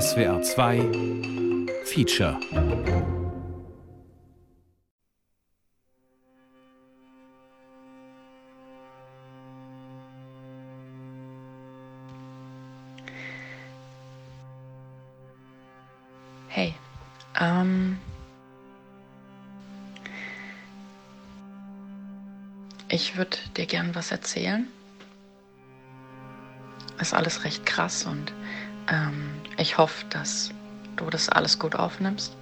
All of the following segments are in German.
SWR 2 Feature Hey, ähm, ich würde dir gern was erzählen. Ist alles recht krass und ähm, ich hoffe, dass du das alles gut aufnimmst.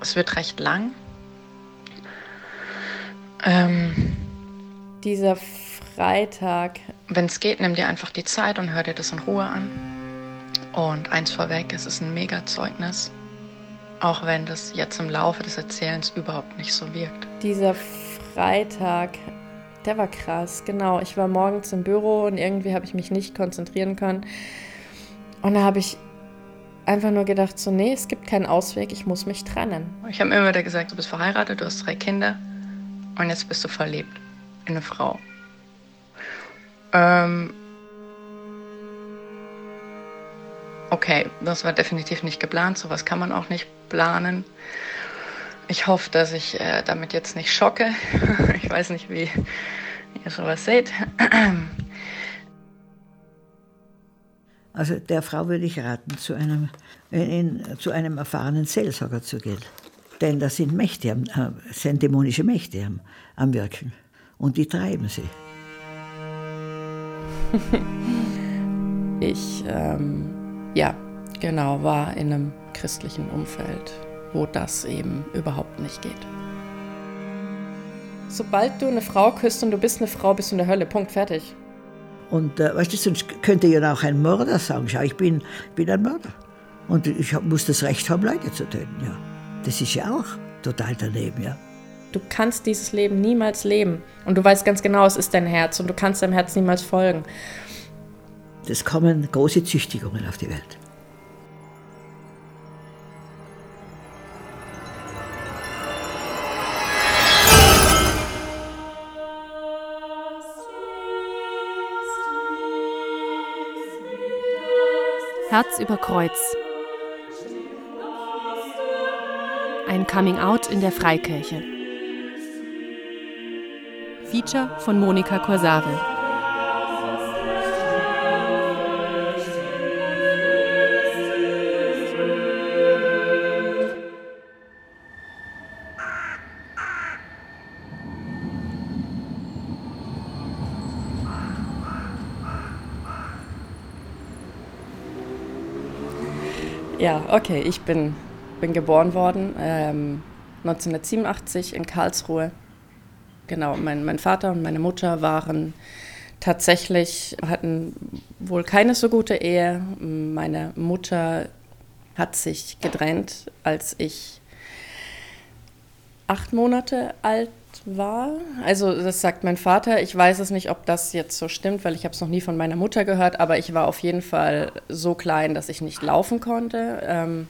Es wird recht lang. Ähm, Dieser Freitag. Wenn es geht, nimm dir einfach die Zeit und hör dir das in Ruhe an. Und eins vorweg, es ist ein Mega-Zeugnis. Auch wenn das jetzt im Laufe des Erzählens überhaupt nicht so wirkt. Dieser Freitag, der war krass, genau. Ich war morgens im Büro und irgendwie habe ich mich nicht konzentrieren können. Und da habe ich einfach nur gedacht, so, nee, es gibt keinen Ausweg, ich muss mich trennen. Ich habe immer wieder gesagt, du bist verheiratet, du hast drei Kinder und jetzt bist du verliebt in eine Frau. Ähm okay, das war definitiv nicht geplant, sowas kann man auch nicht planen. Ich hoffe, dass ich äh, damit jetzt nicht schocke. ich weiß nicht, wie ihr sowas seht. Also der Frau würde ich raten, zu einem, in, zu einem erfahrenen Seelsorger zu gehen. Denn da sind Mächte, äh, sind dämonische Mächte am, am Wirken. Und die treiben sie. ich, ähm, ja, genau, war in einem christlichen Umfeld, wo das eben überhaupt nicht geht. Sobald du eine Frau küsst und du bist eine Frau, bist du in der Hölle. Punkt, fertig. Und äh, weißt du, sonst könnte ja auch ein Mörder sagen, schau, ich bin, bin ein Mörder. Und ich hab, muss das Recht haben, Leute zu töten, ja. Das ist ja auch total daneben, ja. Du kannst dieses Leben niemals leben. Und du weißt ganz genau, es ist dein Herz und du kannst deinem Herz niemals folgen. Es kommen große Züchtigungen auf die Welt. Herz über Kreuz. Ein Coming-out in der Freikirche. Feature von Monika Korsave. Ja, okay, ich bin, bin geboren worden ähm, 1987 in Karlsruhe. Genau, mein, mein Vater und meine Mutter waren tatsächlich, hatten wohl keine so gute Ehe. Meine Mutter hat sich getrennt, als ich acht Monate alt war. Also das sagt mein Vater. Ich weiß es nicht, ob das jetzt so stimmt, weil ich habe es noch nie von meiner Mutter gehört, aber ich war auf jeden Fall so klein, dass ich nicht laufen konnte. Ähm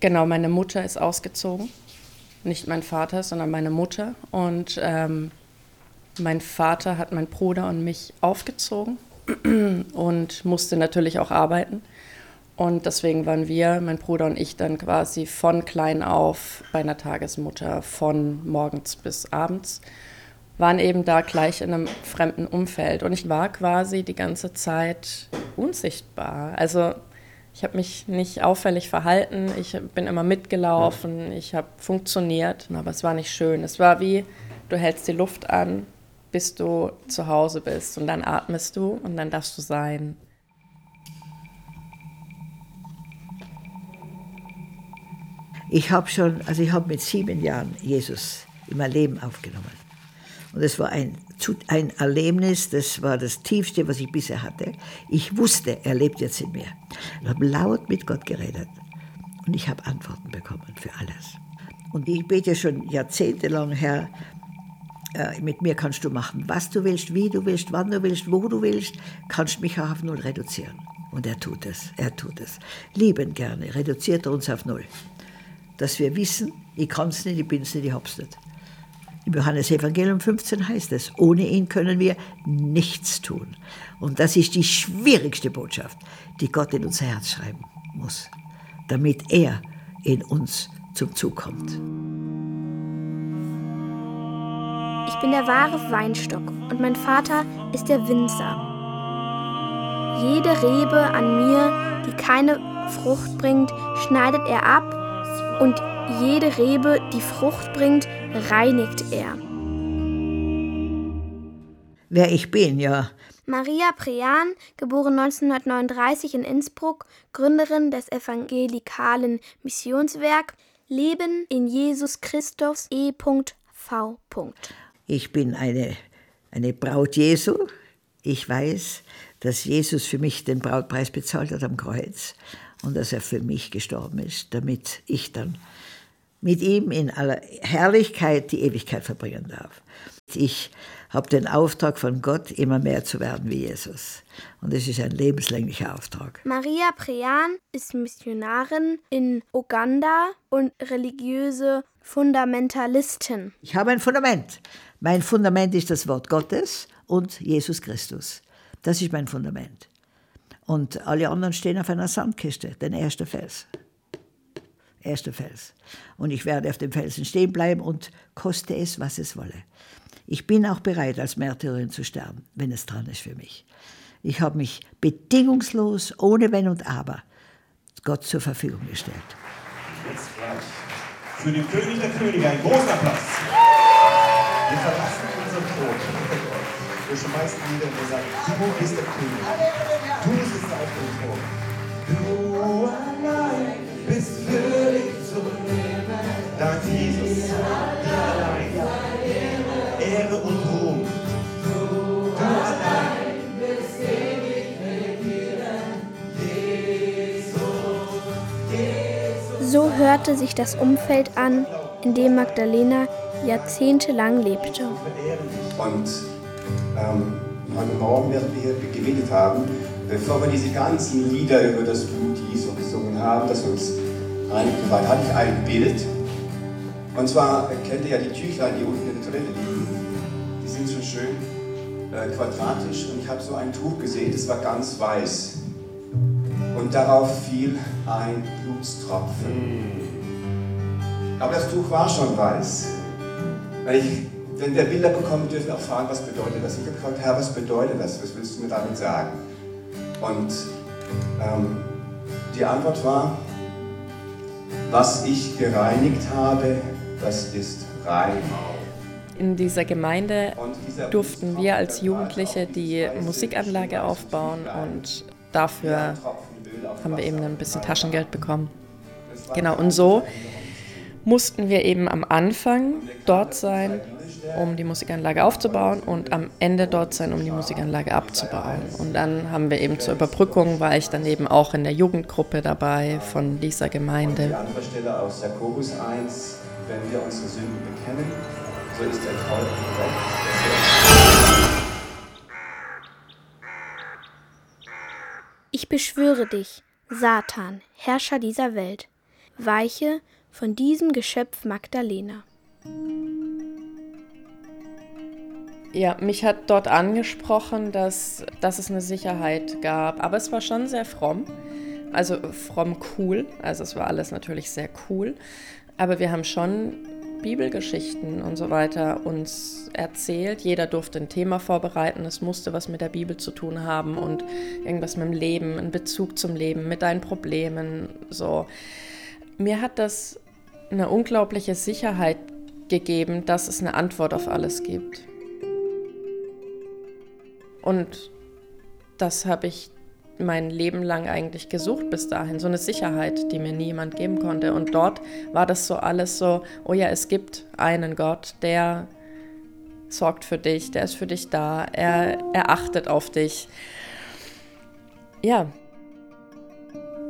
genau, meine Mutter ist ausgezogen. Nicht mein Vater, sondern meine Mutter. Und ähm, mein Vater hat meinen Bruder und mich aufgezogen und musste natürlich auch arbeiten. Und deswegen waren wir, mein Bruder und ich, dann quasi von klein auf bei einer Tagesmutter, von morgens bis abends, waren eben da gleich in einem fremden Umfeld. Und ich war quasi die ganze Zeit unsichtbar. Also ich habe mich nicht auffällig verhalten, ich bin immer mitgelaufen, ich habe funktioniert, aber es war nicht schön. Es war wie, du hältst die Luft an, bis du zu Hause bist und dann atmest du und dann darfst du sein. Ich habe schon, also ich habe mit sieben Jahren Jesus in mein Leben aufgenommen. Und es war ein, ein Erlebnis, das war das Tiefste, was ich bisher hatte. Ich wusste, er lebt jetzt in mir. Ich habe laut mit Gott geredet. Und ich habe Antworten bekommen für alles. Und ich bete schon jahrzehntelang, Herr, äh, mit mir kannst du machen, was du willst, wie du willst, wann du willst, wo du willst, kannst mich auch auf Null reduzieren. Und er tut es, er tut es. Lieben gerne, reduziert er uns auf Null dass wir wissen, ich kann es nicht, ich bin es nicht, ich hab's nicht. Im Johannes Evangelium 15 heißt es, ohne ihn können wir nichts tun. Und das ist die schwierigste Botschaft, die Gott in unser Herz schreiben muss, damit er in uns zum Zug kommt. Ich bin der wahre Weinstock und mein Vater ist der Winzer. Jede Rebe an mir, die keine Frucht bringt, schneidet er ab und jede Rebe, die Frucht bringt, reinigt er. Wer ich bin, ja. Maria Prean, geboren 1939 in Innsbruck, Gründerin des evangelikalen Missionswerk Leben in Jesus Christus E.V. Ich bin eine, eine Braut Jesu. Ich weiß, dass Jesus für mich den Brautpreis bezahlt hat am Kreuz und dass er für mich gestorben ist, damit ich dann mit ihm in aller Herrlichkeit die Ewigkeit verbringen darf. Ich habe den Auftrag von Gott, immer mehr zu werden wie Jesus. Und es ist ein lebenslänglicher Auftrag. Maria Prean ist Missionarin in Uganda und religiöse Fundamentalistin. Ich habe ein Fundament. Mein Fundament ist das Wort Gottes und Jesus Christus. Das ist mein Fundament. Und alle anderen stehen auf einer Sandkiste, den ersten Fels. Erster Fels. Und ich werde auf dem Felsen stehen bleiben und koste es, was es wolle. Ich bin auch bereit, als Märtyrerin zu sterben, wenn es dran ist für mich. Ich habe mich bedingungslos, ohne Wenn und Aber, Gott zur Verfügung gestellt. Jetzt gleich für den König der Könige ein großer Applaus. Wir verlassen unseren Thron. Wir schmeißen wieder und wir sagen, du bist der König. Du Du allein bist würdig zu nehmen. Dank Jesus. Allein. Ehre und Ruhm. Du allein bist ewig. So hörte sich das Umfeld an, in dem Magdalena jahrzehntelang lebte. Und ähm, heute Morgen werden wir gebetet haben, bevor wir diese ganzen Lieder über das Blut Jesu gesungen haben, das uns reinigt war, hatte ich ein Bild. Und zwar kennt ihr ja die Tüchlein, die unten in der Toilette liegen. Die sind so schön äh, quadratisch und ich habe so ein Tuch gesehen, das war ganz weiß. Und darauf fiel ein Blutstropfen. Aber das Tuch war schon weiß. Weil ich, wenn wir Bilder bekommen, dürfen wir auch fragen, was bedeutet das? Ich habe gefragt, Herr, was bedeutet das? Was willst du mir damit sagen? Und ähm, die Antwort war, was ich gereinigt habe, das ist rein. In dieser Gemeinde durften wir als Jugendliche die Musikanlage aufbauen und dafür haben wir eben ein bisschen Taschengeld bekommen. Genau, und so mussten wir eben am Anfang dort sein, um die Musikanlage aufzubauen und am Ende dort sein, um die Musikanlage abzubauen. Und dann haben wir eben zur Überbrückung, war ich dann eben auch in der Jugendgruppe dabei von dieser Die Gemeinde. andere Stelle aus Jakobus 1, wenn wir unsere Sünden bekennen, so ist er treu und gerecht. Ich beschwöre dich, Satan, Herrscher dieser Welt, weiche von diesem Geschöpf Magdalena. Ja, mich hat dort angesprochen, dass, dass es eine Sicherheit gab, aber es war schon sehr fromm. Also fromm cool, also es war alles natürlich sehr cool, aber wir haben schon Bibelgeschichten und so weiter uns erzählt. Jeder durfte ein Thema vorbereiten, es musste was mit der Bibel zu tun haben und irgendwas mit dem Leben, einen Bezug zum Leben, mit deinen Problemen, so. Mir hat das eine unglaubliche Sicherheit gegeben, dass es eine Antwort auf alles gibt. Und das habe ich mein Leben lang eigentlich gesucht bis dahin, so eine Sicherheit, die mir niemand geben konnte. Und dort war das so alles so, oh ja, es gibt einen Gott, der sorgt für dich, der ist für dich da, er, er achtet auf dich. Ja,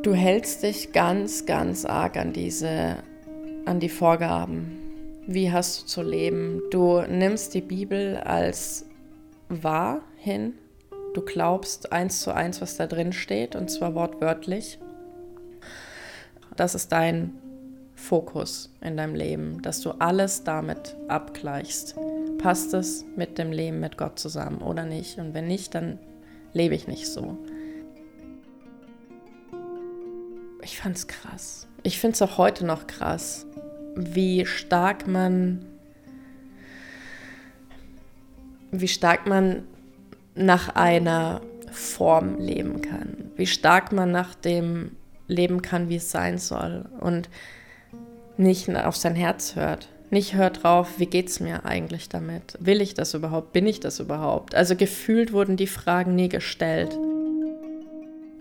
du hältst dich ganz, ganz arg an diese, an die Vorgaben. Wie hast du zu leben? Du nimmst die Bibel als wahr hin. Du glaubst eins zu eins, was da drin steht, und zwar wortwörtlich. Das ist dein Fokus in deinem Leben, dass du alles damit abgleichst. Passt es mit dem Leben mit Gott zusammen oder nicht? Und wenn nicht, dann lebe ich nicht so. Ich fand's krass. Ich finde es auch heute noch krass, wie stark man, wie stark man nach einer Form leben kann, wie stark man nach dem leben kann, wie es sein soll und nicht auf sein Herz hört. Nicht hört drauf, wie geht es mir eigentlich damit? Will ich das überhaupt? Bin ich das überhaupt? Also gefühlt wurden die Fragen nie gestellt.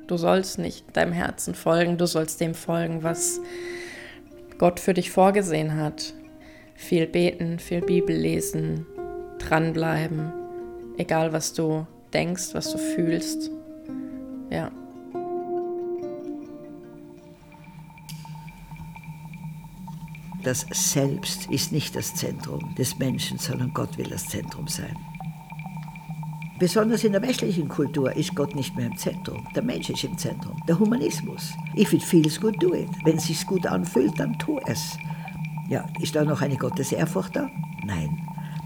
Du sollst nicht deinem Herzen folgen, du sollst dem folgen, was Gott für dich vorgesehen hat. Viel beten, viel Bibel lesen, dranbleiben, egal was du denkst, was du fühlst. Ja. Das Selbst ist nicht das Zentrum des Menschen, sondern Gott will das Zentrum sein. Besonders in der westlichen Kultur ist Gott nicht mehr im Zentrum. Der Mensch ist im Zentrum. Der Humanismus. If it feels good, do it. Wenn es sich gut anfühlt, dann tu es. Ja, ist da noch eine Gottesehrfurcht da? Nein.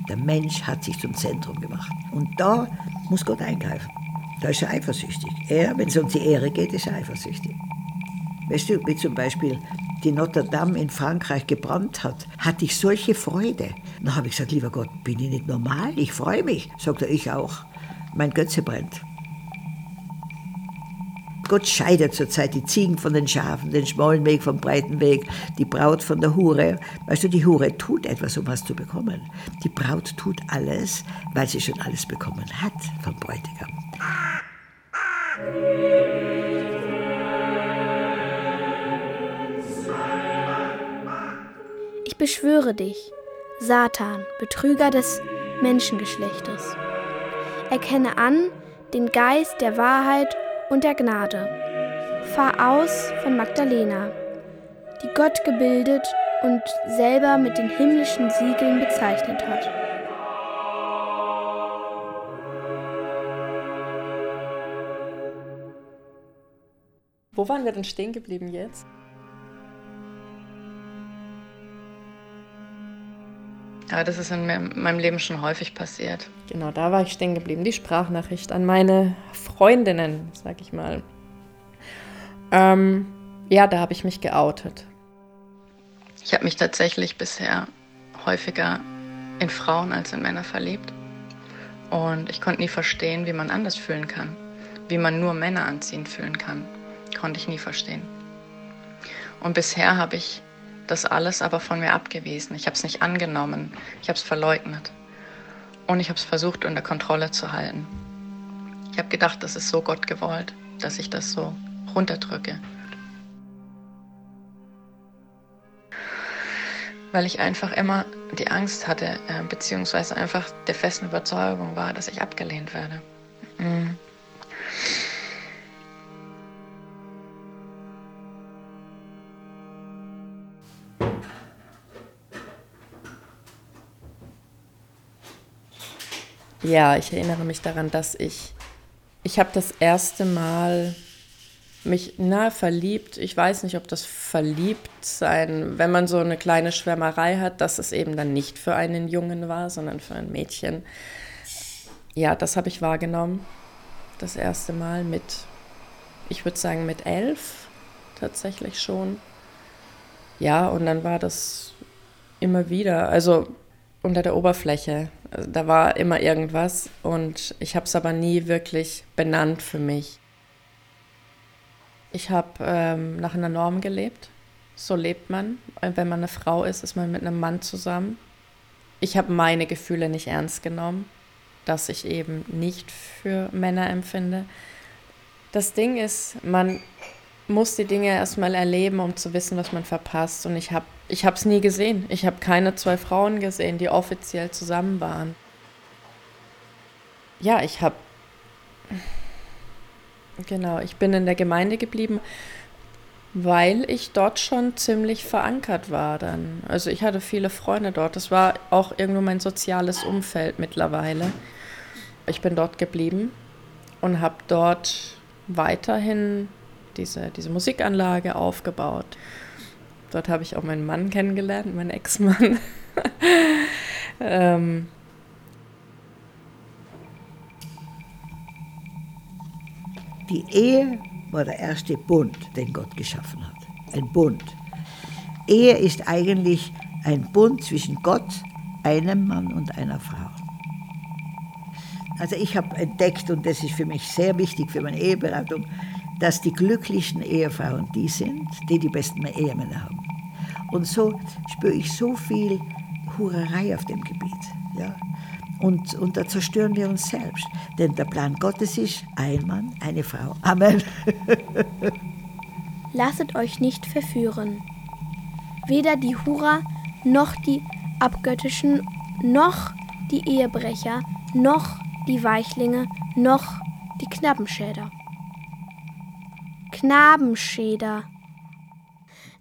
Der Mensch hat sich zum Zentrum gemacht. Und da muss Gott eingreifen. Da ist er eifersüchtig. Er, wenn es um die Ehre geht, ist er eifersüchtig. Weißt du, wie zum Beispiel die Notre Dame in Frankreich gebrannt hat, hatte ich solche Freude. Dann habe ich gesagt, lieber Gott, bin ich nicht normal? Ich freue mich. Sagt er, ich auch mein Götze brennt. Gott scheidet zurzeit die Ziegen von den Schafen, den schmalen Weg vom breiten Weg, die Braut von der Hure. Weißt du, die Hure tut etwas, um was zu bekommen. Die Braut tut alles, weil sie schon alles bekommen hat vom Bräutigam. Ich beschwöre dich, Satan, Betrüger des Menschengeschlechtes erkenne an den Geist der Wahrheit und der Gnade. Fahr aus von Magdalena, die Gott gebildet und selber mit den himmlischen Siegeln bezeichnet hat. Wo waren wir denn stehen geblieben jetzt? Ja, das ist in meinem Leben schon häufig passiert. Genau, da war ich stehen geblieben. Die Sprachnachricht an meine Freundinnen, sag ich mal. Ähm, ja, da habe ich mich geoutet. Ich habe mich tatsächlich bisher häufiger in Frauen als in Männer verliebt. Und ich konnte nie verstehen, wie man anders fühlen kann. Wie man nur Männer anziehend fühlen kann. Konnte ich nie verstehen. Und bisher habe ich das alles aber von mir abgewiesen. Ich habe es nicht angenommen. Ich habe es verleugnet. Und ich habe es versucht unter Kontrolle zu halten. Ich habe gedacht, das ist so Gott gewollt, dass ich das so runterdrücke. Weil ich einfach immer die Angst hatte, äh, beziehungsweise einfach der festen Überzeugung war, dass ich abgelehnt werde. Mhm. Ja, ich erinnere mich daran, dass ich, ich habe das erste Mal mich na verliebt. Ich weiß nicht, ob das verliebt sein, wenn man so eine kleine Schwärmerei hat, dass es eben dann nicht für einen Jungen war, sondern für ein Mädchen. Ja, das habe ich wahrgenommen. Das erste Mal mit, ich würde sagen, mit elf tatsächlich schon. Ja, und dann war das immer wieder. Also unter der Oberfläche. Da war immer irgendwas und ich habe es aber nie wirklich benannt für mich. Ich habe ähm, nach einer Norm gelebt. So lebt man. Wenn man eine Frau ist, ist man mit einem Mann zusammen. Ich habe meine Gefühle nicht ernst genommen, dass ich eben nicht für Männer empfinde. Das Ding ist, man muss die Dinge erstmal erleben, um zu wissen, was man verpasst. Und ich habe ich es nie gesehen. Ich habe keine zwei Frauen gesehen, die offiziell zusammen waren. Ja, ich habe. Genau, ich bin in der Gemeinde geblieben, weil ich dort schon ziemlich verankert war dann. Also ich hatte viele Freunde dort. Das war auch irgendwo mein soziales Umfeld mittlerweile. Ich bin dort geblieben und habe dort weiterhin diese, diese Musikanlage aufgebaut. Dort habe ich auch meinen Mann kennengelernt, meinen Ex-Mann. ähm, Die Ehe war der erste Bund, den Gott geschaffen hat. Ein Bund. Ehe ist eigentlich ein Bund zwischen Gott, einem Mann und einer Frau. Also ich habe entdeckt, und das ist für mich sehr wichtig für meine Eheberatung, dass die glücklichen Ehefrauen die sind, die die besten Ehemänner haben. Und so spüre ich so viel Hurerei auf dem Gebiet. Ja? Und, und da zerstören wir uns selbst. Denn der Plan Gottes ist ein Mann, eine Frau. Amen. Lasset euch nicht verführen. Weder die Hurer noch die Abgöttischen noch die Ehebrecher noch die Weichlinge noch die Knabbenschäder. Knabenschäder.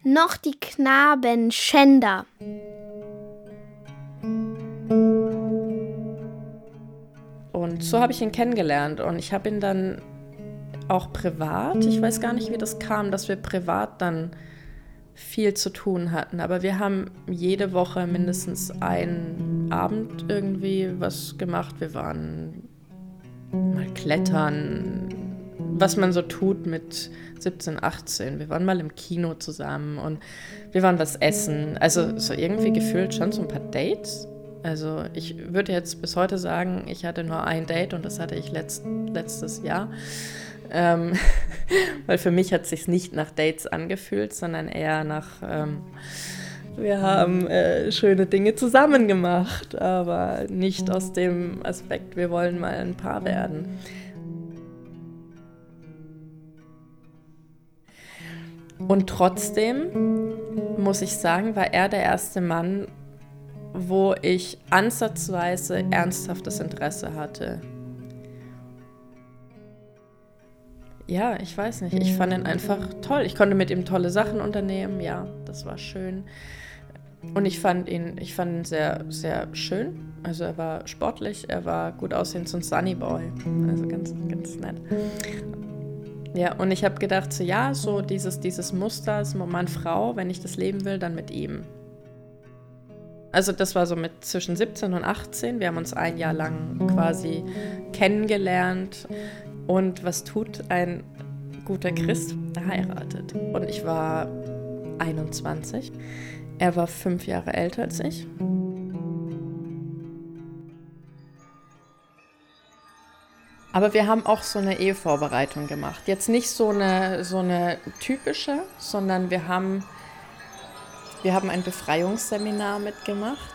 Noch die Knabenschänder. Und so habe ich ihn kennengelernt. Und ich habe ihn dann auch privat, ich weiß gar nicht, wie das kam, dass wir privat dann viel zu tun hatten. Aber wir haben jede Woche mindestens einen Abend irgendwie was gemacht. Wir waren mal klettern, was man so tut mit 17, 18. Wir waren mal im Kino zusammen und wir waren was essen. Also so irgendwie gefühlt schon so ein paar Dates. Also ich würde jetzt bis heute sagen, ich hatte nur ein Date und das hatte ich letzt, letztes Jahr. Ähm, weil für mich hat es sich nicht nach Dates angefühlt, sondern eher nach, ähm, wir haben äh, schöne Dinge zusammen gemacht, aber nicht aus dem Aspekt, wir wollen mal ein Paar werden. Und trotzdem muss ich sagen, war er der erste Mann, wo ich ansatzweise ernsthaftes Interesse hatte. Ja, ich weiß nicht. Ich fand ihn einfach toll. Ich konnte mit ihm tolle Sachen unternehmen. Ja, das war schön. Und ich fand ihn, ich fand ihn sehr, sehr schön. Also er war sportlich, er war gut aussehend, so ein Sunny Boy. Also ganz, ganz nett. Ja, und ich habe gedacht, so ja, so dieses, dieses Muster, so Mann, Frau, wenn ich das leben will, dann mit ihm. Also das war so mit zwischen 17 und 18. Wir haben uns ein Jahr lang quasi kennengelernt. Und was tut ein guter Christ? Er heiratet. Und ich war 21. Er war fünf Jahre älter als ich. Aber wir haben auch so eine Ehevorbereitung gemacht. Jetzt nicht so eine, so eine typische, sondern wir haben wir haben ein Befreiungsseminar mitgemacht.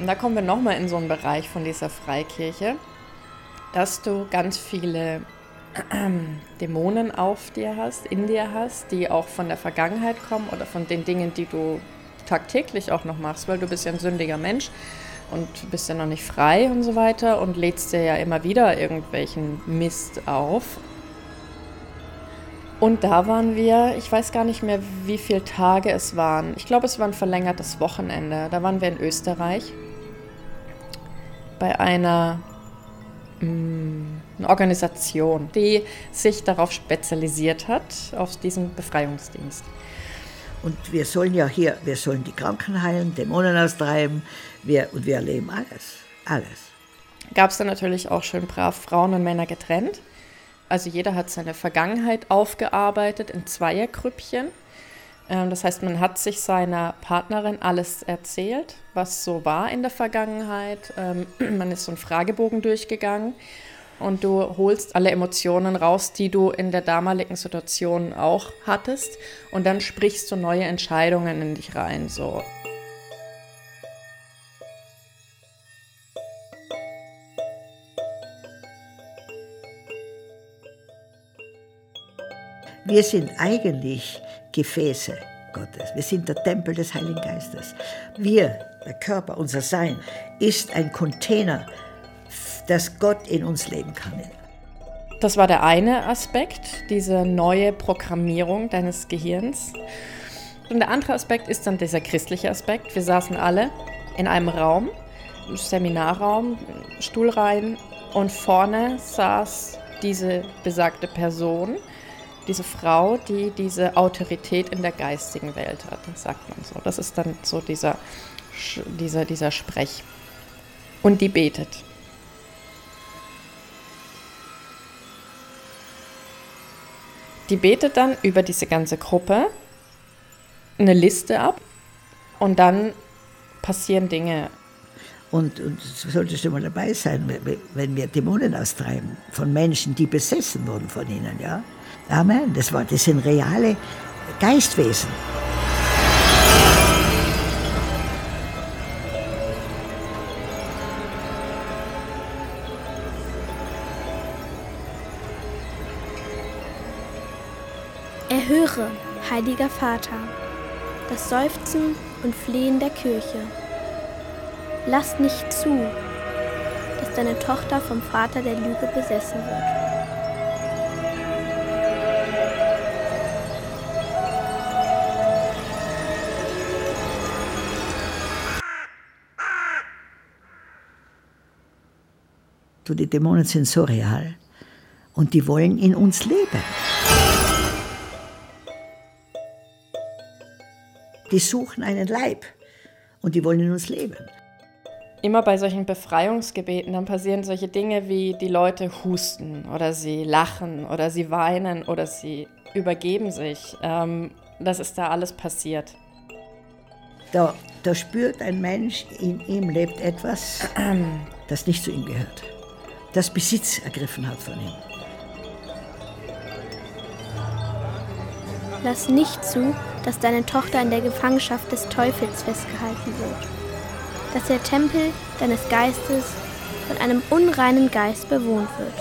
Und da kommen wir nochmal in so einen Bereich von dieser Freikirche, dass du ganz viele Dämonen auf dir hast, in dir hast, die auch von der Vergangenheit kommen oder von den Dingen, die du tagtäglich auch noch machst, weil du bist ja ein sündiger Mensch und bist ja noch nicht frei und so weiter und lädst dir ja immer wieder irgendwelchen Mist auf und da waren wir, ich weiß gar nicht mehr, wie viele Tage es waren. Ich glaube, es war ein verlängertes Wochenende. Da waren wir in Österreich bei einer mh, eine Organisation, die sich darauf spezialisiert hat, auf diesen Befreiungsdienst. Und wir sollen ja hier, wir sollen die Kranken heilen, Dämonen austreiben, wir, und wir erleben alles, alles. Gab es dann natürlich auch schön brav Frauen und Männer getrennt. Also jeder hat seine Vergangenheit aufgearbeitet in Zweiergrüppchen. Ähm, das heißt, man hat sich seiner Partnerin alles erzählt, was so war in der Vergangenheit. Ähm, man ist so einen Fragebogen durchgegangen und du holst alle Emotionen raus, die du in der damaligen Situation auch hattest. Und dann sprichst du neue Entscheidungen in dich rein. So. Wir sind eigentlich Gefäße Gottes. Wir sind der Tempel des Heiligen Geistes. Wir, der Körper, unser Sein, ist ein Container, dass Gott in uns leben kann. Das war der eine Aspekt, diese neue Programmierung deines Gehirns. Und der andere Aspekt ist dann dieser christliche Aspekt. Wir saßen alle in einem Raum, im Seminarraum, Stuhlreihen und vorne saß diese besagte Person diese Frau, die diese Autorität in der geistigen Welt hat, sagt man so. Das ist dann so dieser, dieser, dieser Sprech. Und die betet. Die betet dann über diese ganze Gruppe eine Liste ab und dann passieren Dinge. Und, und solltest du mal dabei sein, wenn wir Dämonen austreiben von Menschen, die besessen wurden von ihnen, ja? Amen. Das, war, das sind reale Geistwesen. Erhöre, heiliger Vater, das Seufzen und Flehen der Kirche. Lass nicht zu, dass deine Tochter vom Vater der Lüge besessen wird. Du, die Dämonen sind so real und die wollen in uns leben. die suchen einen Leib und die wollen in uns leben. Immer bei solchen Befreiungsgebeten, dann passieren solche Dinge wie die Leute husten oder sie lachen oder sie weinen oder sie übergeben sich. Ähm, das ist da alles passiert. Da, da spürt ein Mensch, in ihm lebt etwas, das nicht zu ihm gehört, das Besitz ergriffen hat von ihm. Lass nicht zu, dass deine Tochter in der Gefangenschaft des Teufels festgehalten wird, dass der Tempel deines Geistes von einem unreinen Geist bewohnt wird.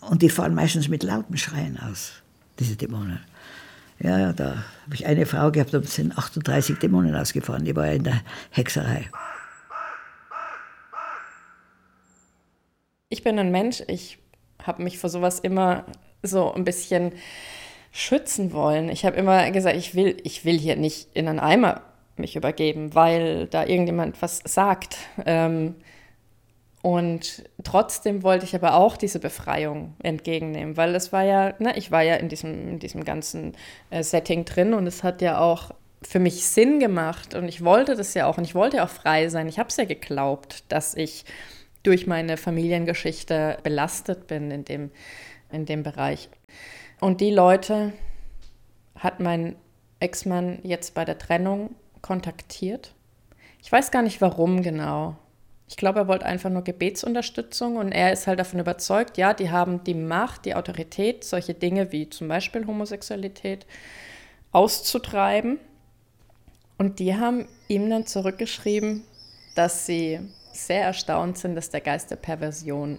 Und die fahren meistens mit lauten Schreien aus, diese Dämonen. Ja, da habe ich eine Frau gehabt, da sind 38 Dämonen ausgefahren, die war ja in der Hexerei. ich bin ein Mensch, ich habe mich vor sowas immer so ein bisschen schützen wollen. Ich habe immer gesagt, ich will, ich will hier nicht in einen Eimer mich übergeben, weil da irgendjemand was sagt. Ähm, und trotzdem wollte ich aber auch diese Befreiung entgegennehmen, weil es war ja, ne, ich war ja in diesem, in diesem ganzen äh, Setting drin und es hat ja auch für mich Sinn gemacht und ich wollte das ja auch und ich wollte auch frei sein. Ich habe es ja geglaubt, dass ich durch meine Familiengeschichte belastet bin in dem, in dem Bereich. Und die Leute hat mein Ex-Mann jetzt bei der Trennung kontaktiert. Ich weiß gar nicht warum genau. Ich glaube, er wollte einfach nur Gebetsunterstützung und er ist halt davon überzeugt, ja, die haben die Macht, die Autorität, solche Dinge wie zum Beispiel Homosexualität auszutreiben. Und die haben ihm dann zurückgeschrieben, dass sie sehr erstaunt sind, dass der Geist der Perversion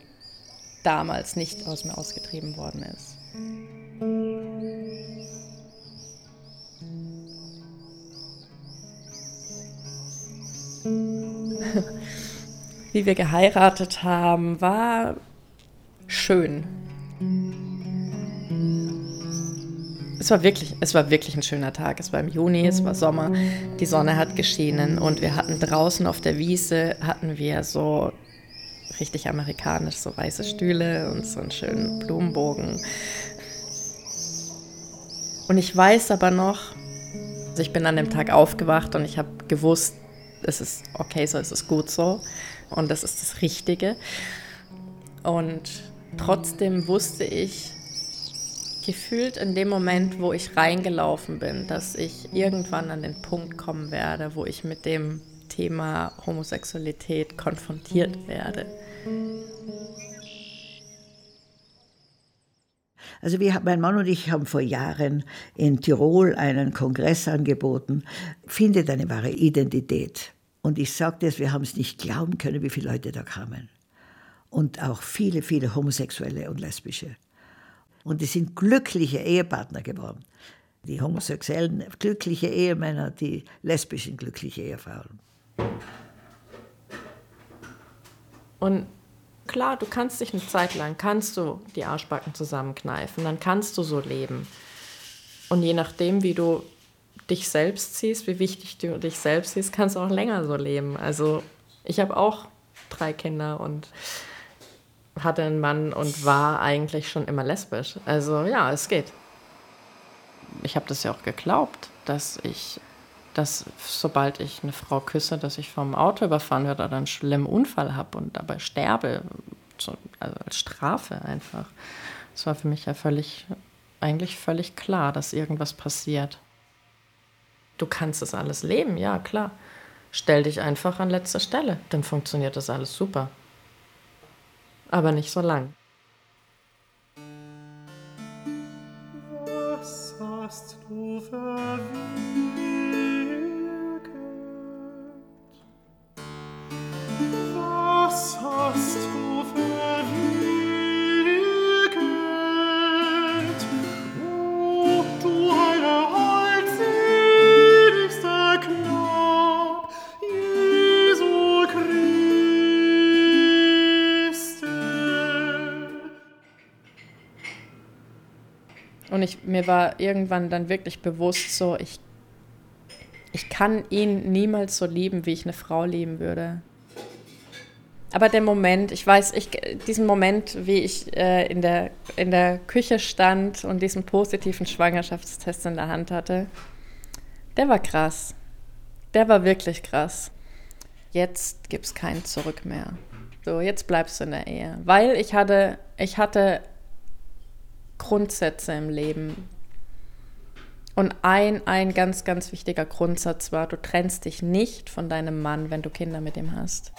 damals nicht aus mir ausgetrieben worden ist. Wie wir geheiratet haben, war schön. Es war wirklich, es war wirklich ein schöner Tag. Es war im Juni, es war Sommer, die Sonne hat geschienen und wir hatten draußen auf der Wiese hatten wir so richtig amerikanisch so weiße Stühle und so einen schönen Blumenbogen. Und ich weiß aber noch, also ich bin an dem Tag aufgewacht und ich habe gewusst, es ist okay so, es ist gut so und das ist das Richtige. Und trotzdem wusste ich, gefühlt in dem Moment, wo ich reingelaufen bin, dass ich irgendwann an den Punkt kommen werde, wo ich mit dem Thema Homosexualität konfrontiert werde. Also wir, mein Mann und ich haben vor Jahren in Tirol einen Kongress angeboten, finde deine wahre Identität. Und ich sagte es, wir haben es nicht glauben können, wie viele Leute da kamen. Und auch viele, viele Homosexuelle und Lesbische. Und die sind glückliche Ehepartner geworden. Die Homosexuellen glückliche Ehemänner, die lesbischen glückliche Ehefrauen. Und klar, du kannst dich eine Zeit lang, kannst du die Arschbacken zusammenkneifen, dann kannst du so leben. Und je nachdem, wie du dich selbst siehst, wie wichtig du dich selbst siehst, kannst du auch länger so leben. Also ich habe auch drei Kinder und hatte einen Mann und war eigentlich schon immer lesbisch. Also ja, es geht. Ich habe das ja auch geglaubt, dass ich, dass sobald ich eine Frau küsse, dass ich vom Auto überfahren werde oder einen schlimmen Unfall habe und dabei sterbe, also als Strafe einfach. Das war für mich ja völlig, eigentlich völlig klar, dass irgendwas passiert. Du kannst es alles leben, ja klar. Stell dich einfach an letzte Stelle, dann funktioniert das alles super aber nicht so lang. Was hast du verwirkt? Ich, mir war irgendwann dann wirklich bewusst so, ich, ich kann ihn niemals so lieben, wie ich eine Frau lieben würde. Aber der Moment, ich weiß, ich, diesen Moment, wie ich äh, in, der, in der Küche stand und diesen positiven Schwangerschaftstest in der Hand hatte, der war krass. Der war wirklich krass. Jetzt gibt es kein Zurück mehr. So, jetzt bleibst du in der Ehe. Weil ich hatte, ich hatte Grundsätze im Leben. Und ein, ein ganz, ganz wichtiger Grundsatz war, du trennst dich nicht von deinem Mann, wenn du Kinder mit ihm hast.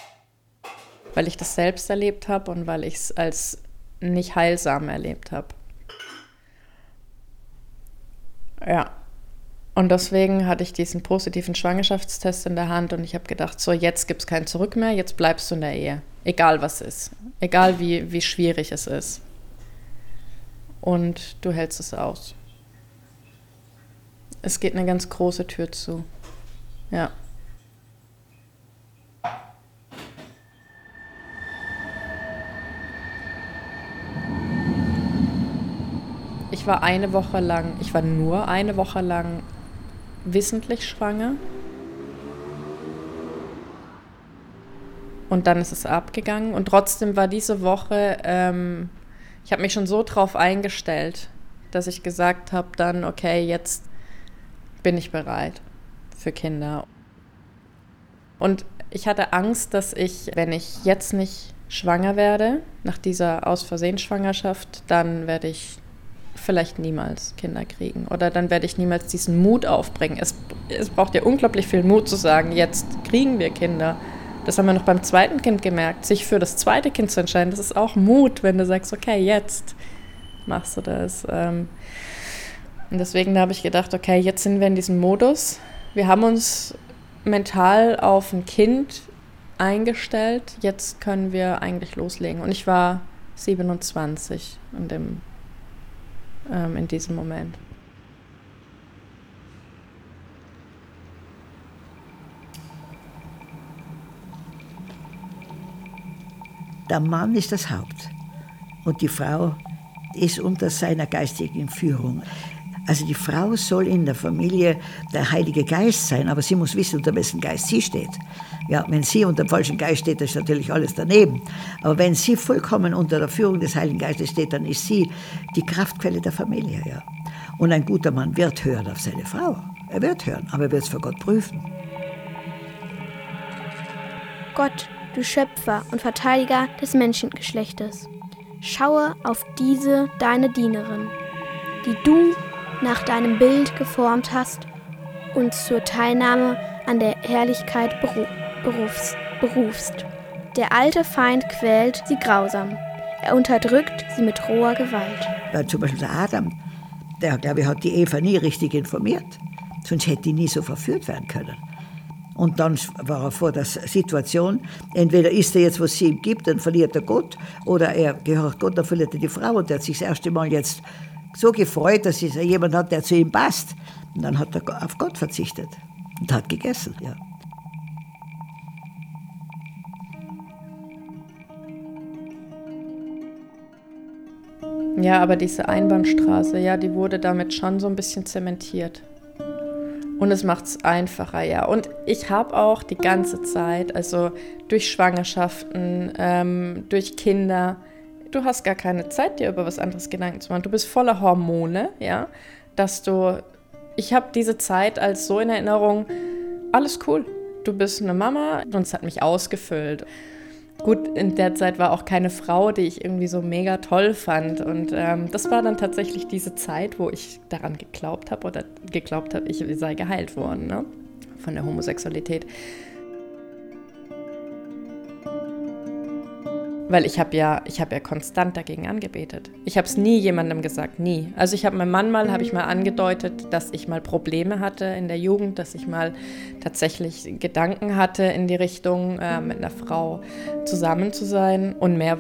Weil ich das selbst erlebt habe und weil ich es als nicht heilsam erlebt habe. Ja. Und deswegen hatte ich diesen positiven Schwangerschaftstest in der Hand und ich habe gedacht, so jetzt gibt es kein Zurück mehr, jetzt bleibst du in der Ehe. Egal was ist. Egal wie, wie schwierig es ist und du hältst es aus. Es geht eine ganz große Tür zu. Ja. Ich war eine Woche lang, ich war nur eine Woche lang wissentlich schwanger. Und dann ist es abgegangen. Und trotzdem war diese Woche ähm, ich habe mich schon so drauf eingestellt, dass ich gesagt habe, dann, okay, jetzt bin ich bereit für Kinder. Und ich hatte Angst, dass ich, wenn ich jetzt nicht schwanger werde, nach dieser Aus Versehen Schwangerschaft, dann werde ich vielleicht niemals Kinder kriegen. Oder dann werde ich niemals diesen Mut aufbringen. Es, es braucht ja unglaublich viel Mut zu sagen, jetzt kriegen wir Kinder. Das haben wir noch beim zweiten Kind gemerkt. Sich für das zweite Kind zu entscheiden, das ist auch Mut, wenn du sagst, okay, jetzt machst du das. Ähm, und deswegen habe ich gedacht, okay, jetzt sind wir in diesem Modus. Wir haben uns mental auf ein Kind eingestellt. Jetzt können wir eigentlich loslegen. Und ich war 27 in, dem, ähm, in diesem Moment. Der Mann ist das Haupt und die Frau ist unter seiner geistigen Führung. Also die Frau soll in der Familie der Heilige Geist sein, aber sie muss wissen, unter wessen Geist sie steht. Ja, wenn sie unter dem falschen Geist steht, ist natürlich alles daneben. Aber wenn sie vollkommen unter der Führung des Heiligen Geistes steht, dann ist sie die Kraftquelle der Familie. Ja. Und ein guter Mann wird hören auf seine Frau. Er wird hören, aber er wird es vor Gott prüfen. Gott, du Schöpfer und Verteidiger des Menschengeschlechtes, schaue auf diese deine Dienerin, die du nach deinem Bild geformt hast und zur Teilnahme an der Herrlichkeit beru berufst, berufst. Der alte Feind quält sie grausam. Er unterdrückt sie mit roher Gewalt. Weil zum Beispiel der Adam, der, glaube ich, hat die Eva nie richtig informiert. Sonst hätte die nie so verführt werden können. Und dann war er vor der Situation, entweder ist er jetzt, was sie ihm gibt, dann verliert er Gott, oder er gehört Gott, dann verliert er die Frau. Und er hat sich das erste Mal jetzt so gefreut, dass es jemand hat, der zu ihm passt. Und dann hat er auf Gott verzichtet und hat gegessen. Ja. Ja, aber diese Einbahnstraße, ja, die wurde damit schon so ein bisschen zementiert. Und es macht es einfacher, ja. Und ich habe auch die ganze Zeit, also durch Schwangerschaften, ähm, durch Kinder, du hast gar keine Zeit, dir über was anderes Gedanken zu machen. Du bist voller Hormone, ja, dass du, ich habe diese Zeit als so in Erinnerung, alles cool. Du bist eine Mama und es hat mich ausgefüllt. Gut, in der Zeit war auch keine Frau, die ich irgendwie so mega toll fand. Und ähm, das war dann tatsächlich diese Zeit, wo ich daran geglaubt habe oder geglaubt habe, ich sei geheilt worden ne? von der Homosexualität. Weil ich habe ja, ich habe ja konstant dagegen angebetet. Ich habe es nie jemandem gesagt, nie. Also ich habe meinem Mann mal, habe ich mal angedeutet, dass ich mal Probleme hatte in der Jugend, dass ich mal tatsächlich Gedanken hatte in die Richtung, äh, mit einer Frau zusammen zu sein. Und mehr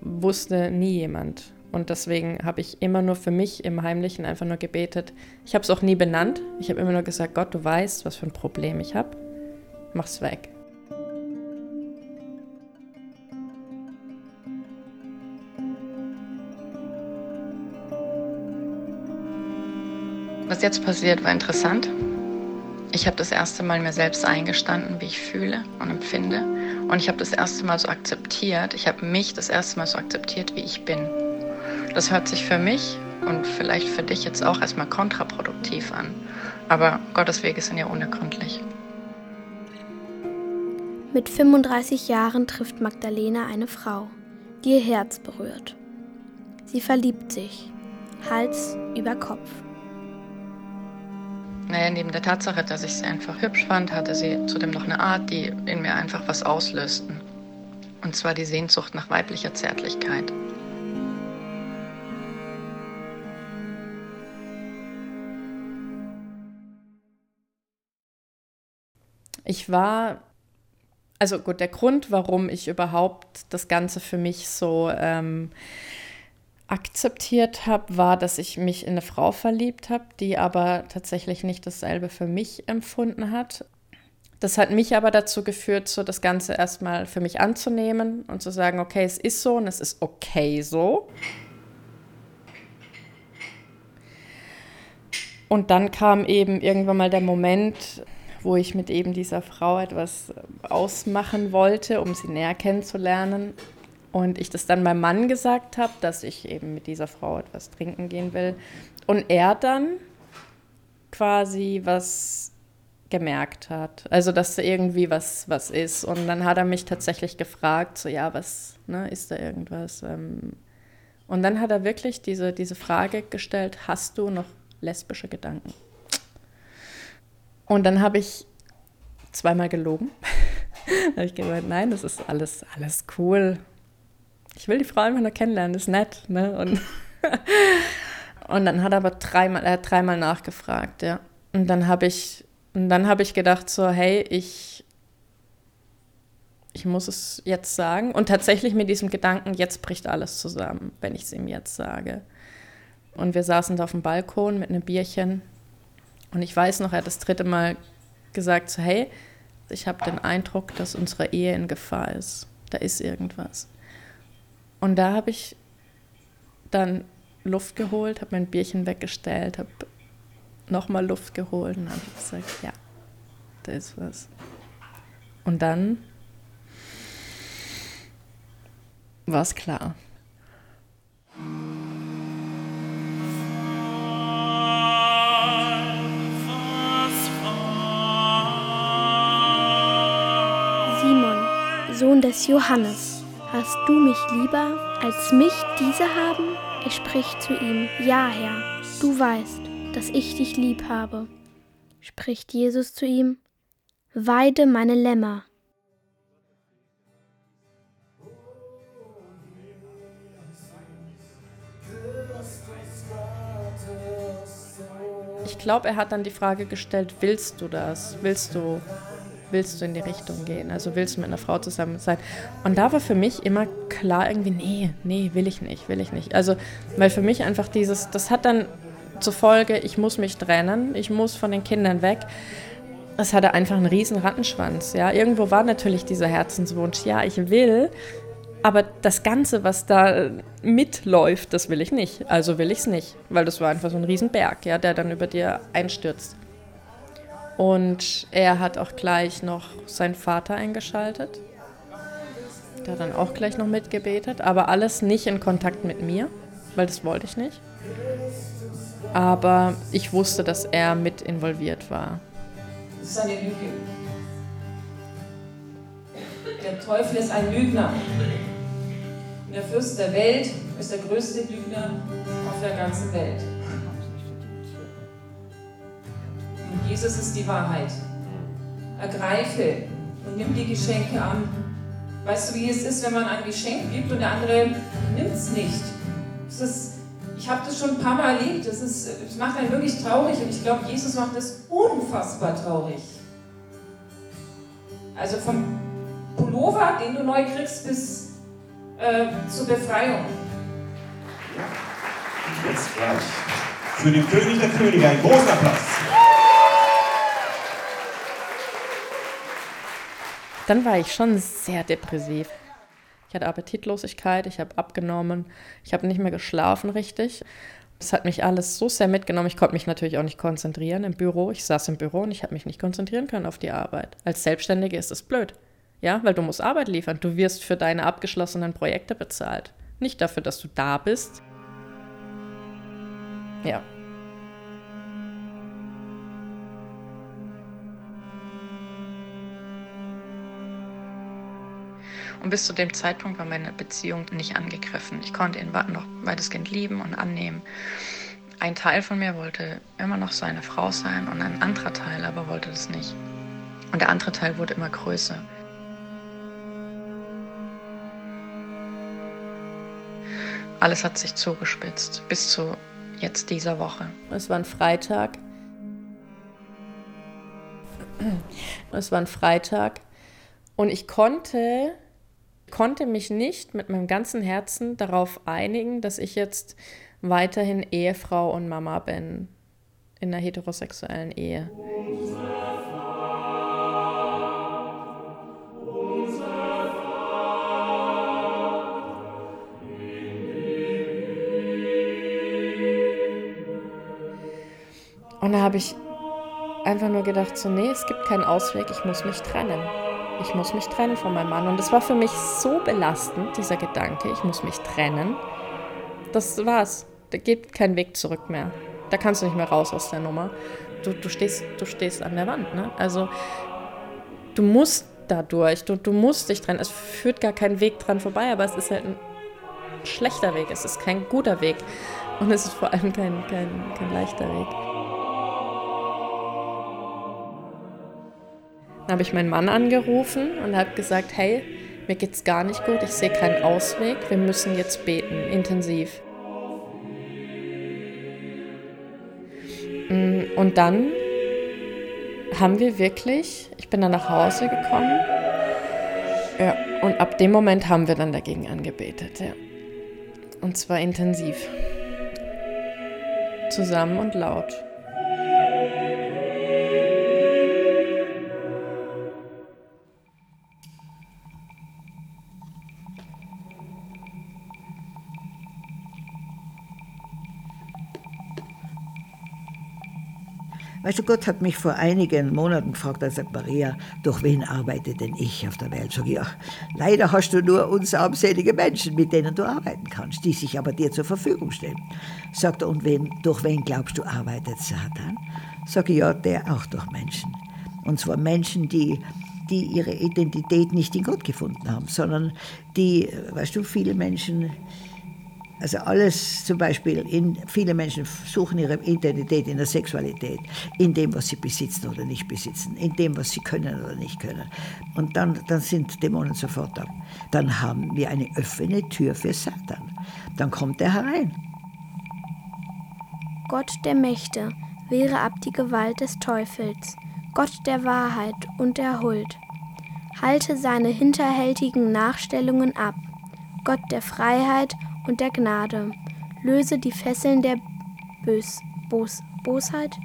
wusste nie jemand. Und deswegen habe ich immer nur für mich im Heimlichen einfach nur gebetet. Ich habe es auch nie benannt. Ich habe immer nur gesagt, Gott, du weißt, was für ein Problem ich habe. Mach's weg. Was jetzt passiert, war interessant. Ich habe das erste Mal mir selbst eingestanden, wie ich fühle und empfinde. Und ich habe das erste Mal so akzeptiert. Ich habe mich das erste Mal so akzeptiert, wie ich bin. Das hört sich für mich und vielleicht für dich jetzt auch erstmal kontraproduktiv an. Aber Gottes Wege sind ja unergründlich. Mit 35 Jahren trifft Magdalena eine Frau, die ihr Herz berührt. Sie verliebt sich, Hals über Kopf. Naja, neben der Tatsache, dass ich sie einfach hübsch fand, hatte sie zudem noch eine Art, die in mir einfach was auslösten. Und zwar die Sehnsucht nach weiblicher Zärtlichkeit. Ich war, also gut, der Grund, warum ich überhaupt das Ganze für mich so ähm, akzeptiert habe, war, dass ich mich in eine Frau verliebt habe, die aber tatsächlich nicht dasselbe für mich empfunden hat. Das hat mich aber dazu geführt, so das Ganze erstmal für mich anzunehmen und zu sagen, okay, es ist so und es ist okay so. Und dann kam eben irgendwann mal der Moment, wo ich mit eben dieser Frau etwas ausmachen wollte, um sie näher kennenzulernen. Und ich das dann meinem Mann gesagt habe, dass ich eben mit dieser Frau etwas trinken gehen will. Und er dann quasi was gemerkt hat. Also, dass da irgendwie was, was ist. Und dann hat er mich tatsächlich gefragt, so, ja, was, ne, ist da irgendwas? Ähm, und dann hat er wirklich diese, diese Frage gestellt, hast du noch lesbische Gedanken? Und dann habe ich zweimal gelogen. habe ich gemeint, nein, das ist alles, alles cool ich will die Frau einfach nur kennenlernen, ist nett. Ne? Und, und dann hat er aber dreimal, er hat dreimal nachgefragt, ja. Und dann habe ich, und dann habe ich gedacht so, hey, ich, ich muss es jetzt sagen. Und tatsächlich mit diesem Gedanken, jetzt bricht alles zusammen, wenn ich es ihm jetzt sage. Und wir saßen da auf dem Balkon mit einem Bierchen. Und ich weiß noch, er hat das dritte Mal gesagt, so, hey, ich habe den Eindruck, dass unsere Ehe in Gefahr ist. Da ist irgendwas. Und da habe ich dann Luft geholt, habe mein Bierchen weggestellt, habe nochmal Luft geholt und habe gesagt, ja, da ist was. Und dann war es klar. Simon, Sohn des Johannes. Hast du mich lieber, als mich diese haben? Er spricht zu ihm, Ja, Herr, du weißt, dass ich dich lieb habe. Spricht Jesus zu ihm, Weide meine Lämmer. Ich glaube, er hat dann die Frage gestellt, willst du das? Willst du willst du in die Richtung gehen? Also willst du mit einer Frau zusammen sein? Und da war für mich immer klar irgendwie, nee, nee, will ich nicht, will ich nicht. Also, weil für mich einfach dieses, das hat dann zur Folge, ich muss mich trennen, ich muss von den Kindern weg. Es hatte einfach einen riesen Rattenschwanz, ja. Irgendwo war natürlich dieser Herzenswunsch, ja, ich will, aber das Ganze, was da mitläuft, das will ich nicht. Also will ich es nicht, weil das war einfach so ein Riesenberg, ja, der dann über dir einstürzt. Und er hat auch gleich noch seinen Vater eingeschaltet. Der hat dann auch gleich noch mitgebetet, aber alles nicht in Kontakt mit mir, weil das wollte ich nicht. Aber ich wusste, dass er mit involviert war. Das ist eine Lüge. Der Teufel ist ein Lügner. Und der Fürst der Welt ist der größte Lügner auf der ganzen Welt. Jesus ist die Wahrheit. Ergreife und nimm die Geschenke an. Weißt du, wie es ist, wenn man ein Geschenk gibt und der andere nimmt es nicht? Das ist, ich habe das schon ein paar Mal erlebt. Das, ist, das macht einen wirklich traurig und ich glaube, Jesus macht das unfassbar traurig. Also vom Pullover, den du neu kriegst, bis äh, zur Befreiung. Jetzt gleich. Für den König der Könige ein großer Applaus. Dann war ich schon sehr depressiv. Ich hatte Appetitlosigkeit, ich habe abgenommen, ich habe nicht mehr geschlafen richtig. Das hat mich alles so sehr mitgenommen. Ich konnte mich natürlich auch nicht konzentrieren im Büro. Ich saß im Büro und ich habe mich nicht konzentrieren können auf die Arbeit. Als Selbstständige ist das blöd. Ja, weil du musst Arbeit liefern. Du wirst für deine abgeschlossenen Projekte bezahlt. Nicht dafür, dass du da bist. Ja. Und bis zu dem Zeitpunkt war meine Beziehung nicht angegriffen. Ich konnte ihn noch weitestgehend lieben und annehmen. Ein Teil von mir wollte immer noch seine Frau sein und ein anderer Teil aber wollte das nicht. Und der andere Teil wurde immer größer. Alles hat sich zugespitzt bis zu jetzt dieser Woche. Es war ein Freitag. Es war ein Freitag und ich konnte konnte mich nicht mit meinem ganzen Herzen darauf einigen, dass ich jetzt weiterhin Ehefrau und Mama bin in einer heterosexuellen Ehe. Und da habe ich einfach nur gedacht, so, nee, es gibt keinen Ausweg, ich muss mich trennen. Ich muss mich trennen von meinem Mann. Und es war für mich so belastend, dieser Gedanke, ich muss mich trennen. Das war's. Da geht kein Weg zurück mehr. Da kannst du nicht mehr raus aus der Nummer. Du, du, stehst, du stehst an der Wand. Ne? Also du musst da durch. Du, du musst dich trennen. Es führt gar kein Weg dran vorbei, aber es ist halt ein schlechter Weg. Es ist kein guter Weg. Und es ist vor allem kein, kein, kein leichter Weg. Dann habe ich meinen Mann angerufen und habe gesagt, hey, mir geht's gar nicht gut, ich sehe keinen Ausweg, wir müssen jetzt beten, intensiv. Mm, und dann haben wir wirklich, ich bin dann nach Hause gekommen, ja, und ab dem Moment haben wir dann dagegen angebetet, ja. Und zwar intensiv. Zusammen und laut. Du, Gott hat mich vor einigen Monaten gefragt, er sagt, Maria, durch wen arbeite denn ich auf der Welt? Sag ich, ja, leider hast du nur uns armselige Menschen, mit denen du arbeiten kannst, die sich aber dir zur Verfügung stellen. Sagt er, und wen, durch wen glaubst du, arbeitet Satan? Sag ich, ja, der auch durch Menschen. Und zwar Menschen, die die ihre Identität nicht in Gott gefunden haben, sondern die, weißt du, viele Menschen also alles zum Beispiel, in, viele Menschen suchen ihre Identität in der Sexualität, in dem, was sie besitzen oder nicht besitzen, in dem, was sie können oder nicht können. Und dann, dann sind Dämonen sofort da. Dann haben wir eine offene Tür für Satan. Dann kommt er herein. Gott der Mächte, wehre ab die Gewalt des Teufels, Gott der Wahrheit und der Huld. Halte seine hinterhältigen Nachstellungen ab, Gott der Freiheit und der Gnade. Löse die Fesseln der Bös, Bos, Bosheit.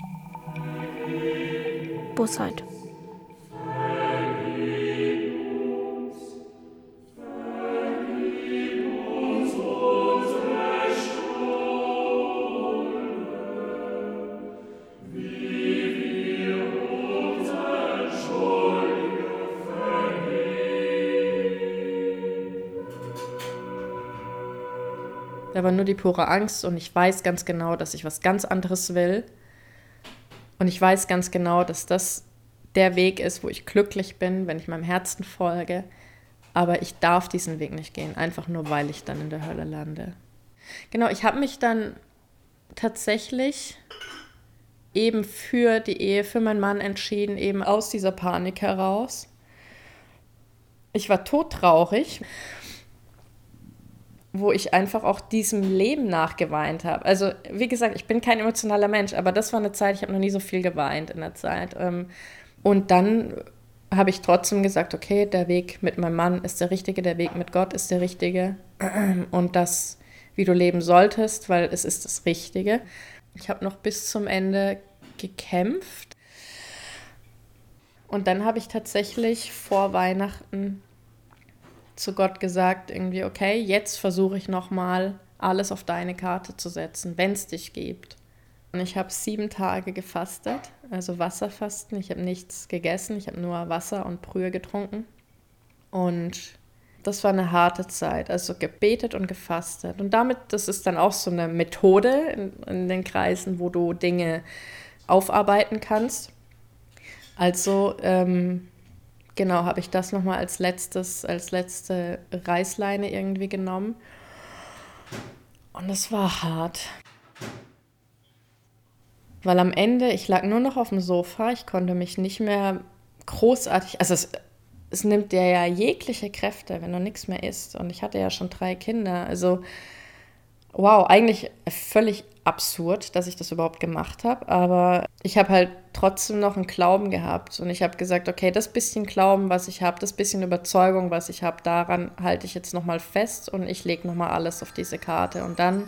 Bosheit. Da war nur die pure Angst und ich weiß ganz genau, dass ich was ganz anderes will. Und ich weiß ganz genau, dass das der Weg ist, wo ich glücklich bin, wenn ich meinem Herzen folge. Aber ich darf diesen Weg nicht gehen, einfach nur weil ich dann in der Hölle lande. Genau, ich habe mich dann tatsächlich eben für die Ehe, für meinen Mann entschieden, eben aus dieser Panik heraus. Ich war todtraurig, wo ich einfach auch diesem Leben nachgeweint habe. Also, wie gesagt, ich bin kein emotionaler Mensch, aber das war eine Zeit, ich habe noch nie so viel geweint in der Zeit. Ähm, und dann habe ich trotzdem gesagt, okay, der Weg mit meinem Mann ist der richtige, der Weg mit Gott ist der richtige. Und das, wie du leben solltest, weil es ist das Richtige. Ich habe noch bis zum Ende gekämpft. Und dann habe ich tatsächlich vor Weihnachten zu Gott gesagt, irgendwie, okay, jetzt versuche ich nochmal alles auf deine Karte zu setzen, wenn es dich gibt. Und ich habe sieben Tage gefastet, also Wasserfasten. Ich habe nichts gegessen, ich habe nur Wasser und Brühe getrunken. Und das war eine harte Zeit, also gebetet und gefastet. Und damit, das ist dann auch so eine Methode in, in den Kreisen, wo du Dinge aufarbeiten kannst. Also ähm, genau habe ich das nochmal als letztes, als letzte Reißleine irgendwie genommen. Und es war hart. Weil am Ende, ich lag nur noch auf dem Sofa, ich konnte mich nicht mehr großartig, also es, es nimmt dir ja jegliche Kräfte, wenn du nichts mehr isst. Und ich hatte ja schon drei Kinder. Also, wow, eigentlich völlig absurd, dass ich das überhaupt gemacht habe. Aber ich habe halt trotzdem noch einen Glauben gehabt. Und ich habe gesagt, okay, das bisschen Glauben, was ich habe, das bisschen Überzeugung, was ich habe, daran halte ich jetzt nochmal fest und ich lege nochmal alles auf diese Karte. Und dann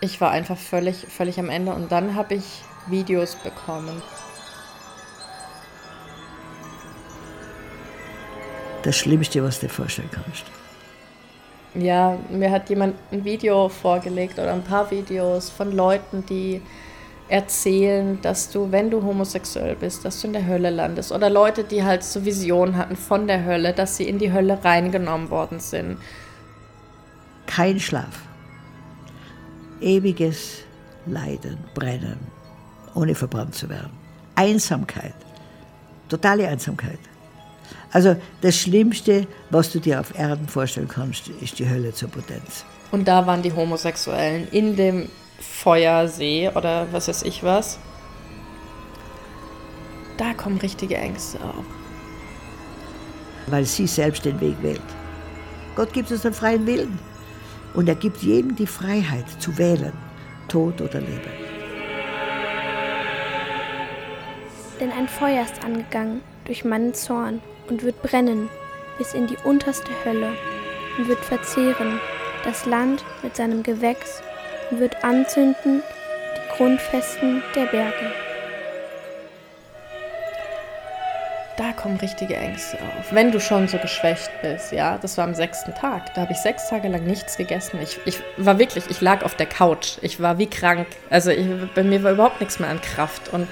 ich war einfach völlig, völlig am Ende und dann habe ich Videos bekommen. Das Schlimmste, was du dir vorstellen kannst. Ja, mir hat jemand ein Video vorgelegt oder ein paar Videos von Leuten, die erzählen, dass du, wenn du homosexuell bist, dass du in der Hölle landest. Oder Leute, die halt so Visionen hatten von der Hölle, dass sie in die Hölle reingenommen worden sind. Kein Schlaf ewiges Leiden, Brennen, ohne verbrannt zu werden. Einsamkeit, totale Einsamkeit. Also das Schlimmste, was du dir auf Erden vorstellen kannst, ist die Hölle zur Potenz. Und da waren die Homosexuellen in dem Feuersee oder was weiß ich was. Da kommen richtige Ängste auf. Weil sie selbst den Weg wählt. Gott gibt uns den freien Willen. Und er gibt jedem die Freiheit zu wählen, Tod oder Leben. Denn ein Feuer ist angegangen durch meinen Zorn und wird brennen bis in die unterste Hölle und wird verzehren das Land mit seinem Gewächs und wird anzünden die Grundfesten der Berge. da kommen richtige Ängste auf. Wenn du schon so geschwächt bist, ja, das war am sechsten Tag. Da habe ich sechs Tage lang nichts gegessen. Ich, ich war wirklich, ich lag auf der Couch. Ich war wie krank. Also ich, bei mir war überhaupt nichts mehr an Kraft. Und,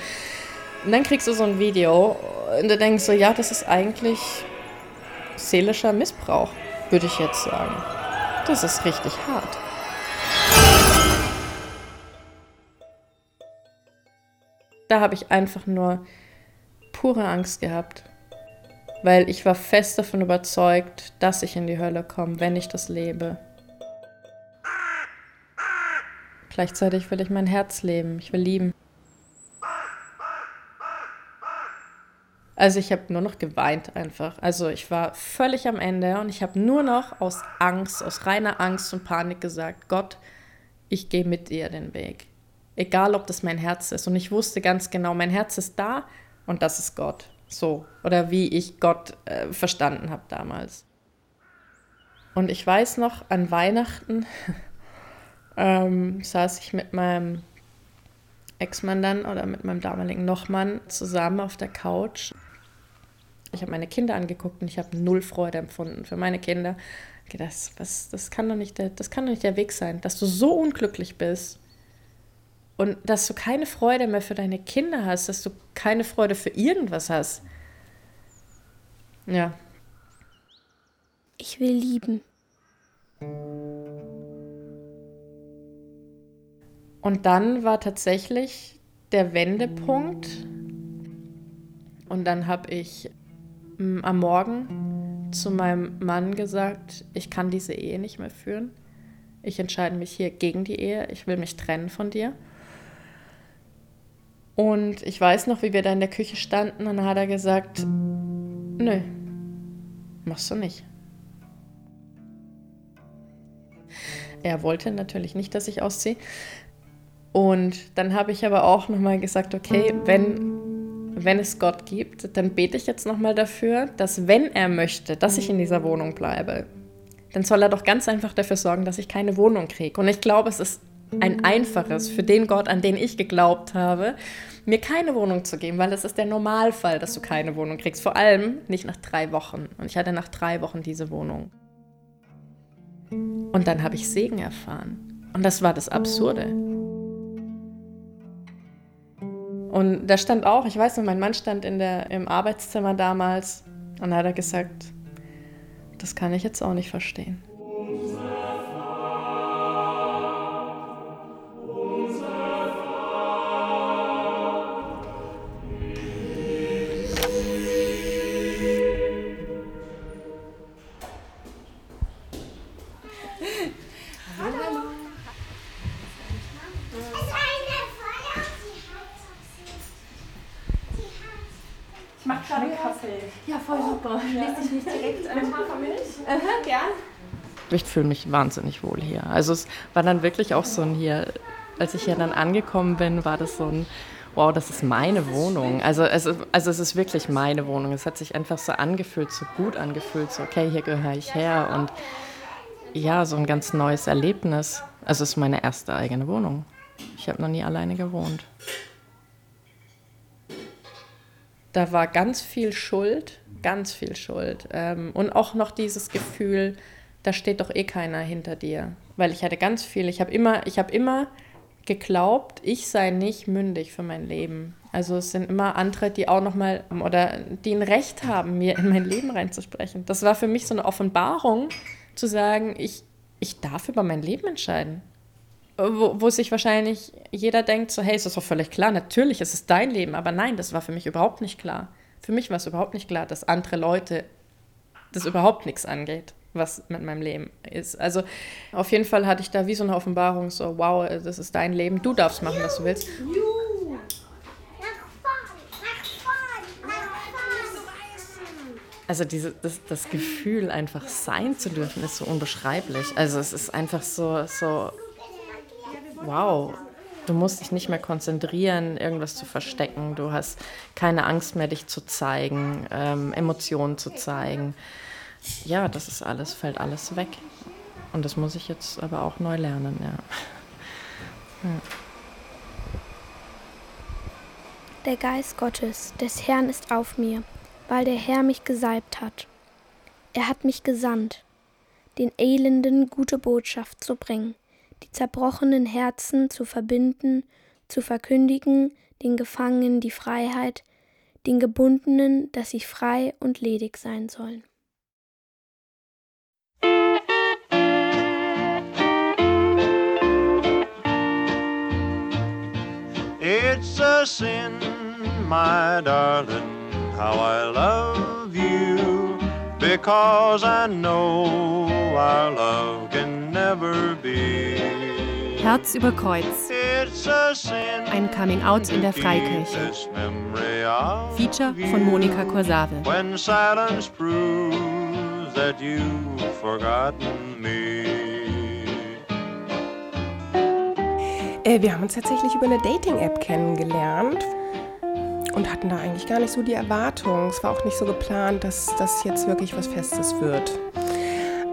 und dann kriegst du so ein Video und du denkst so, ja, das ist eigentlich seelischer Missbrauch, würde ich jetzt sagen. Das ist richtig hart. Da habe ich einfach nur pure Angst gehabt, weil ich war fest davon überzeugt, dass ich in die Hölle komme, wenn ich das lebe. Gleichzeitig will ich mein Herz leben, ich will lieben. Also ich habe nur noch geweint einfach. Also ich war völlig am Ende und ich habe nur noch aus Angst, aus reiner Angst und Panik gesagt, Gott, ich gehe mit dir den Weg. Egal, ob das mein Herz ist. Und ich wusste ganz genau, mein Herz ist da, und das ist Gott. So. Oder wie ich Gott äh, verstanden habe damals. Und ich weiß noch, an Weihnachten ähm, saß ich mit meinem Ex-Mann dann oder mit meinem damaligen Nochmann zusammen auf der Couch. Ich habe meine Kinder angeguckt und ich habe null Freude empfunden für meine Kinder. Das, was, das, kann doch nicht der, das kann doch nicht der Weg sein, dass du so unglücklich bist und dass du keine Freude mehr für deine Kinder hast, dass du keine Freude für irgendwas hast. Ja. Ich will lieben. Und dann war tatsächlich der Wendepunkt. Und dann habe ich am Morgen zu meinem Mann gesagt, ich kann diese Ehe nicht mehr führen. Ich entscheide mich hier gegen die Ehe. Ich will mich trennen von dir. Und ich weiß noch, wie wir da in der Küche standen und dann hat er gesagt, nö, machst du nicht. Er wollte natürlich nicht, dass ich ausziehe. Und dann habe ich aber auch nochmal gesagt, okay, wenn, wenn es Gott gibt, dann bete ich jetzt nochmal dafür, dass wenn er möchte, dass ich in dieser Wohnung bleibe, dann soll er doch ganz einfach dafür sorgen, dass ich keine Wohnung kriege. Und ich glaube, es ist ein einfaches für den Gott, an den ich geglaubt habe, mir keine Wohnung zu geben, weil es ist der Normalfall, dass du keine Wohnung kriegst. Vor allem nicht nach drei Wochen. Und ich hatte nach drei Wochen diese Wohnung. Und dann habe ich Segen erfahren. Und das war das Absurde. Und da stand auch, ich weiß noch, mein Mann stand in der, im Arbeitszimmer damals und hat er gesagt, das kann ich jetzt auch nicht verstehen. Ich fühle mich wahnsinnig wohl hier. Also es war dann wirklich auch so ein hier, als ich hier dann angekommen bin, war das so ein, wow, das ist meine Wohnung. Also es, ist, also es ist wirklich meine Wohnung. Es hat sich einfach so angefühlt, so gut angefühlt, so okay, hier gehöre ich her und ja, so ein ganz neues Erlebnis. Also es ist meine erste eigene Wohnung. Ich habe noch nie alleine gewohnt. Da war ganz viel Schuld, ganz viel Schuld. Ähm, und auch noch dieses Gefühl, da steht doch eh keiner hinter dir. Weil ich hatte ganz viel, ich habe immer, ich habe immer geglaubt, ich sei nicht mündig für mein Leben. Also es sind immer andere, die auch nochmal oder die ein Recht haben, mir in mein Leben reinzusprechen. Das war für mich so eine Offenbarung, zu sagen, ich, ich darf über mein Leben entscheiden. Wo, wo sich wahrscheinlich jeder denkt, so, hey, ist das doch völlig klar, natürlich ist es dein Leben, aber nein, das war für mich überhaupt nicht klar. Für mich war es überhaupt nicht klar, dass andere Leute das überhaupt nichts angeht, was mit meinem Leben ist. Also auf jeden Fall hatte ich da wie so eine Offenbarung, so, wow, das ist dein Leben, du darfst machen, was du willst. Also diese, das, das Gefühl, einfach sein zu dürfen, ist so unbeschreiblich. Also es ist einfach so, so, wow, du musst dich nicht mehr konzentrieren, irgendwas zu verstecken. Du hast keine Angst mehr, dich zu zeigen, ähm, Emotionen zu zeigen. Ja, das ist alles, fällt alles weg. Und das muss ich jetzt aber auch neu lernen, ja. ja. Der Geist Gottes, des Herrn ist auf mir, weil der Herr mich gesalbt hat. Er hat mich gesandt, den Elenden gute Botschaft zu bringen, die zerbrochenen Herzen zu verbinden, zu verkündigen, den Gefangenen die Freiheit, den Gebundenen, dass sie frei und ledig sein sollen. Sin, my darling, how I love you, because I know our love can never be. Herz über Kreuz. Ein Coming-out in der Freikirche. Feature von Monika Korsave. When silence proves that you've forgotten me. Wir haben uns tatsächlich über eine Dating-App kennengelernt und hatten da eigentlich gar nicht so die Erwartung. Es war auch nicht so geplant, dass das jetzt wirklich was Festes wird.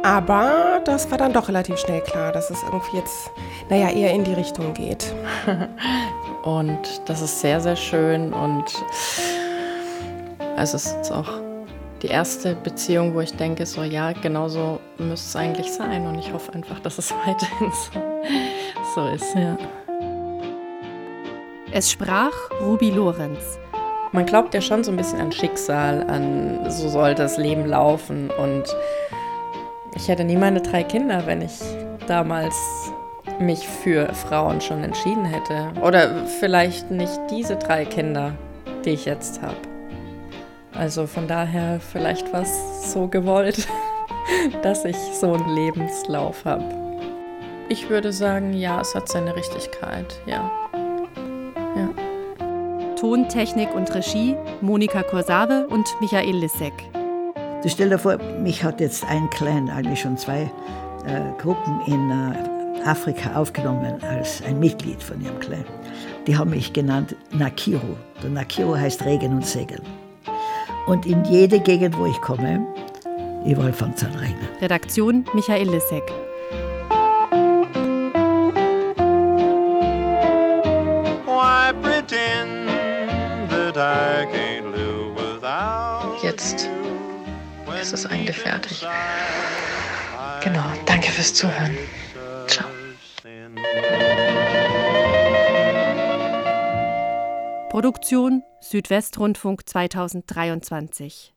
Aber das war dann doch relativ schnell klar, dass es irgendwie jetzt, naja, eher in die Richtung geht. und das ist sehr, sehr schön und also es ist auch die erste Beziehung, wo ich denke, so ja, genau so müsste es eigentlich sein und ich hoffe einfach, dass es weiterhin so, so ist, ja. Es sprach Ruby Lorenz. Man glaubt ja schon so ein bisschen an Schicksal, an so soll das Leben laufen und ich hätte nie meine drei Kinder, wenn ich damals mich für Frauen schon entschieden hätte. Oder vielleicht nicht diese drei Kinder, die ich jetzt habe. Also von daher vielleicht was so gewollt, dass ich so einen Lebenslauf habe. Ich würde sagen, ja, es hat seine Richtigkeit, ja. Ja. Ton, Technik und Regie Monika Korsave und Michael Lissek. Du stell dir vor, mich hat jetzt ein Clan, eigentlich schon zwei äh, Gruppen in äh, Afrika aufgenommen als ein Mitglied von ihrem Clan. Die haben mich genannt Nakiru. Der Nakiru heißt Regen und Segen. Und in jede Gegend, wo ich komme, überall fängt es an regnen. Redaktion Michael Lissek. Jetzt ist es eigentlich fertig. Genau, danke fürs Zuhören. Ciao. Produktion Südwestrundfunk 2023